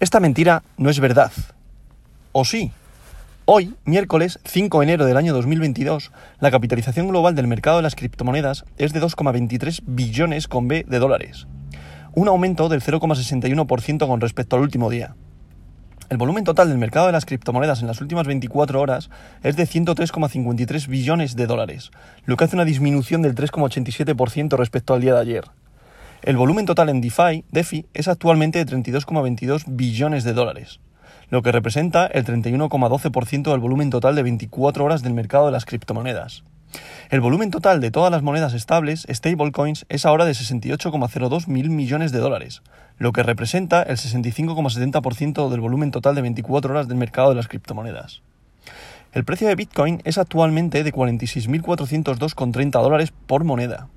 Esta mentira no es verdad. ¿O sí? Hoy, miércoles 5 de enero del año 2022, la capitalización global del mercado de las criptomonedas es de 2,23 billones con B de dólares, un aumento del 0,61% con respecto al último día. El volumen total del mercado de las criptomonedas en las últimas 24 horas es de 103,53 billones de dólares, lo que hace una disminución del 3,87% respecto al día de ayer. El volumen total en DeFi, DeFi es actualmente de 32,22 billones de dólares, lo que representa el 31,12% del volumen total de 24 horas del mercado de las criptomonedas. El volumen total de todas las monedas estables, stablecoins, es ahora de 68,02 mil millones de dólares, lo que representa el 65,70% del volumen total de 24 horas del mercado de las criptomonedas. El precio de Bitcoin es actualmente de 46.402,30 dólares por moneda,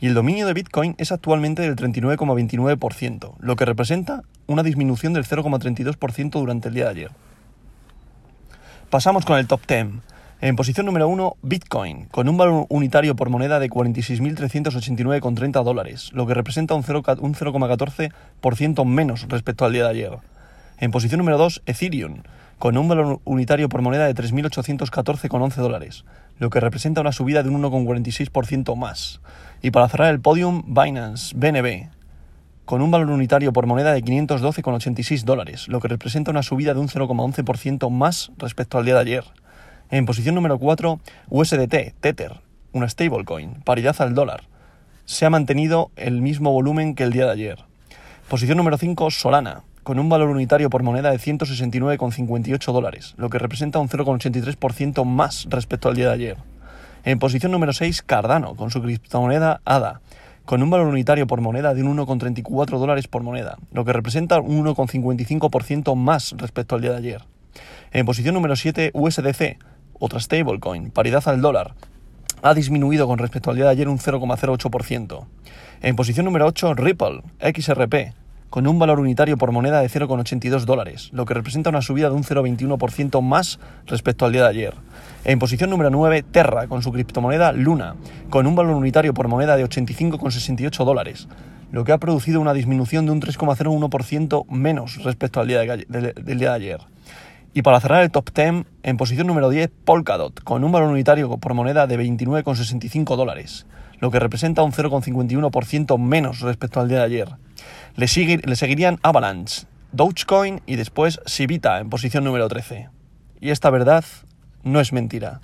y el dominio de Bitcoin es actualmente del 39,29%, lo que representa una disminución del 0,32% durante el día de ayer. Pasamos con el top 10. En posición número 1, Bitcoin, con un valor unitario por moneda de 46.389,30 dólares, lo que representa un 0,14% menos respecto al día de ayer. En posición número 2, Ethereum, con un valor unitario por moneda de 3.814,11 dólares, lo que representa una subida de un 1,46% más. Y para cerrar el podium, Binance, BNB, con un valor unitario por moneda de 512,86 dólares, lo que representa una subida de un 0,11% más respecto al día de ayer. En posición número 4, USDT, Tether, una stablecoin, paridad al dólar. Se ha mantenido el mismo volumen que el día de ayer. Posición número 5, Solana, con un valor unitario por moneda de 169,58 dólares, lo que representa un 0,83% más respecto al día de ayer. En posición número 6, Cardano, con su criptomoneda ADA, con un valor unitario por moneda de un 1,34 dólares por moneda, lo que representa un 1,55% más respecto al día de ayer. En posición número 7, USDC, otra stablecoin, paridad al dólar, ha disminuido con respecto al día de ayer un 0,08%. En posición número 8, Ripple, XRP, con un valor unitario por moneda de 0,82 dólares, lo que representa una subida de un 0,21% más respecto al día de ayer. En posición número 9, Terra, con su criptomoneda Luna, con un valor unitario por moneda de 85,68 dólares, lo que ha producido una disminución de un 3,01% menos respecto al día del día de ayer. Y para cerrar el top 10, en posición número 10, Polkadot, con un valor unitario por moneda de 29,65 dólares, lo que representa un 0,51% menos respecto al día de ayer. Le, seguirían Avalanche, Dogecoin y después Sivita en posición número 13. Y esta verdad no es mentira.